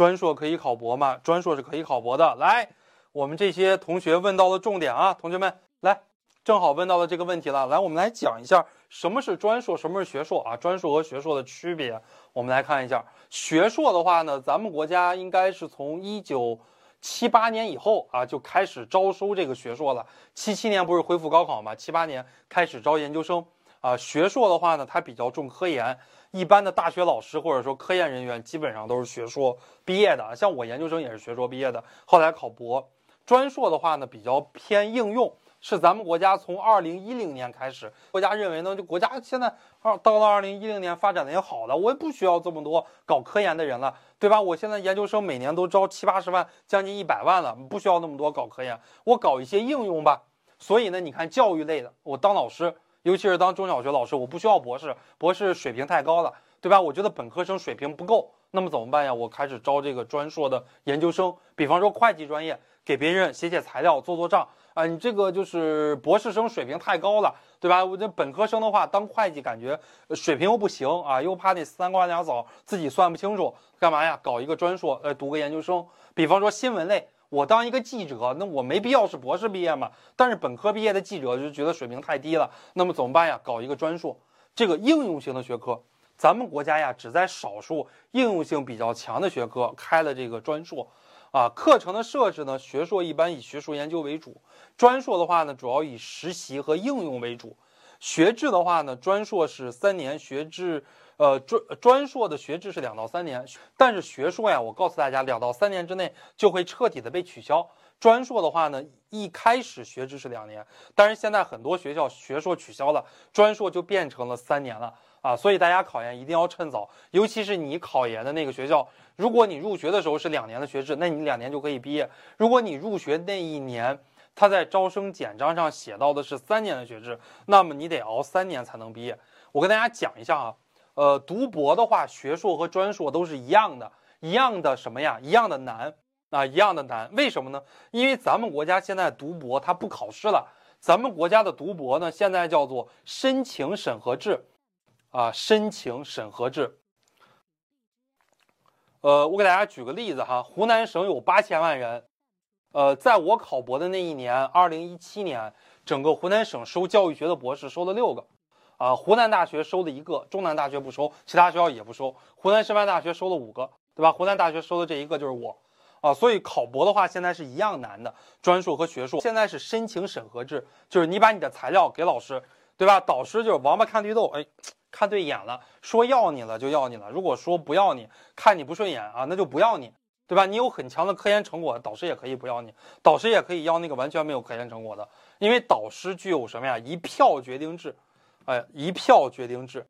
专硕可以考博吗？专硕是可以考博的。来，我们这些同学问到了重点啊，同学们来，正好问到了这个问题了。来，我们来讲一下什么是专硕，什么是学硕啊？专硕和学硕的区别，我们来看一下。学硕的话呢，咱们国家应该是从一九七八年以后啊就开始招收这个学硕了。七七年不是恢复高考吗？七八年开始招研究生啊。学硕的话呢，它比较重科研。一般的大学老师或者说科研人员基本上都是学硕毕业的，像我研究生也是学硕毕业的，后来考博。专硕的话呢，比较偏应用，是咱们国家从二零一零年开始，国家认为呢，就国家现在二到了二零一零年发展的也好了，我也不需要这么多搞科研的人了，对吧？我现在研究生每年都招七八十万，将近一百万了，不需要那么多搞科研，我搞一些应用吧。所以呢，你看教育类的，我当老师。尤其是当中小学老师，我不需要博士，博士水平太高了，对吧？我觉得本科生水平不够，那么怎么办呀？我开始招这个专硕的研究生，比方说会计专业，给别人写写材料、做做账啊。你这个就是博士生水平太高了，对吧？我这本科生的话，当会计感觉水平又不行啊，又怕那三瓜两枣自己算不清楚，干嘛呀？搞一个专硕，呃，读个研究生，比方说新闻类。我当一个记者，那我没必要是博士毕业嘛？但是本科毕业的记者就觉得水平太低了，那么怎么办呀？搞一个专硕，这个应用型的学科，咱们国家呀只在少数应用性比较强的学科开了这个专硕，啊，课程的设置呢，学硕一般以学术研究为主，专硕的话呢，主要以实习和应用为主。学制的话呢，专硕是三年，学制。呃，专专硕的学制是两到三年，但是学硕呀，我告诉大家，两到三年之内就会彻底的被取消。专硕的话呢，一开始学制是两年，但是现在很多学校学硕取消了，专硕就变成了三年了啊。所以大家考研一定要趁早，尤其是你考研的那个学校，如果你入学的时候是两年的学制，那你两年就可以毕业；如果你入学那一年他在招生简章上写到的是三年的学制，那么你得熬三年才能毕业。我跟大家讲一下啊。呃，读博的话，学硕和专硕都是一样的，一样的什么呀？一样的难啊，一样的难。为什么呢？因为咱们国家现在读博它不考试了，咱们国家的读博呢，现在叫做申请审核制，啊，申请审核制。呃，我给大家举个例子哈，湖南省有八千万人，呃，在我考博的那一年，二零一七年，整个湖南省收教育学的博士收了六个。啊，湖南大学收了一个，中南大学不收，其他学校也不收。湖南师范大学收了五个，对吧？湖南大学收的这一个就是我，啊，所以考博的话现在是一样难的，专硕和学硕现在是申请审核制，就是你把你的材料给老师，对吧？导师就是王八看绿豆，哎，看对眼了，说要你了就要你了。如果说不要你，看你不顺眼啊，那就不要你，对吧？你有很强的科研成果，导师也可以不要你，导师也可以要那个完全没有科研成果的，因为导师具有什么呀？一票决定制。哎，一票决定制，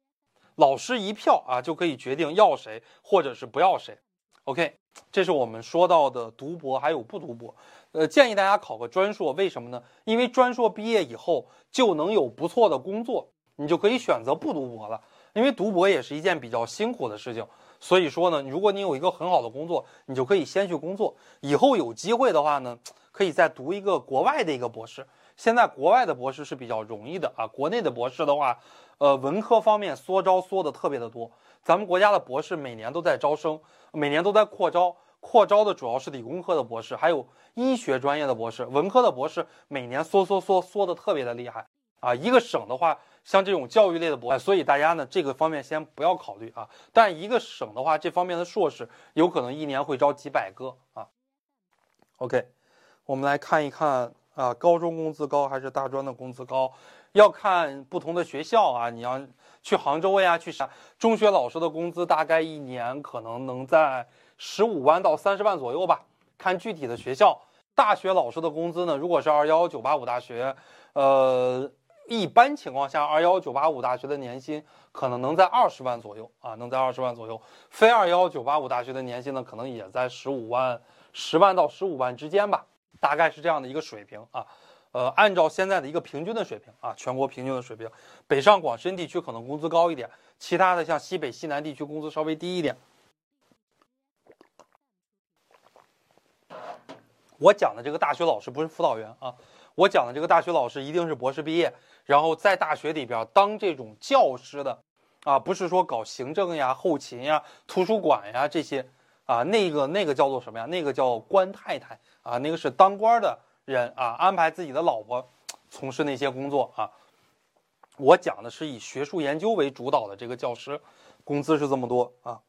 老师一票啊就可以决定要谁或者是不要谁。OK，这是我们说到的读博还有不读博。呃，建议大家考个专硕，为什么呢？因为专硕毕业以后就能有不错的工作，你就可以选择不读博了。因为读博也是一件比较辛苦的事情，所以说呢，如果你有一个很好的工作，你就可以先去工作，以后有机会的话呢，可以再读一个国外的一个博士。现在国外的博士是比较容易的啊，国内的博士的话，呃，文科方面缩招缩的特别的多。咱们国家的博士每年都在招生，每年都在扩招，扩招的主要是理工科的博士，还有医学专业的博士。文科的博士每年缩缩缩缩的特别的厉害啊。一个省的话，像这种教育类的博，所以大家呢这个方面先不要考虑啊。但一个省的话，这方面的硕士有可能一年会招几百个啊。OK，我们来看一看。啊，高中工资高还是大专的工资高，要看不同的学校啊。你要去杭州呀，去啥？中学老师的工资大概一年可能能在十五万到三十万左右吧，看具体的学校。大学老师的工资呢，如果是二幺幺九八五大学，呃，一般情况下二幺幺九八五大学的年薪可能能在二十万左右啊，能在二十万左右。非二幺幺九八五大学的年薪呢，可能也在十五万、十万到十五万之间吧。大概是这样的一个水平啊，呃，按照现在的一个平均的水平啊，全国平均的水平，北上广深地区可能工资高一点，其他的像西北、西南地区工资稍微低一点。我讲的这个大学老师不是辅导员啊，我讲的这个大学老师一定是博士毕业，然后在大学里边当这种教师的啊，不是说搞行政呀、后勤呀、图书馆呀这些。啊，那个那个叫做什么呀？那个叫官太太啊，那个是当官的人啊，安排自己的老婆从事那些工作啊。我讲的是以学术研究为主导的这个教师，工资是这么多啊。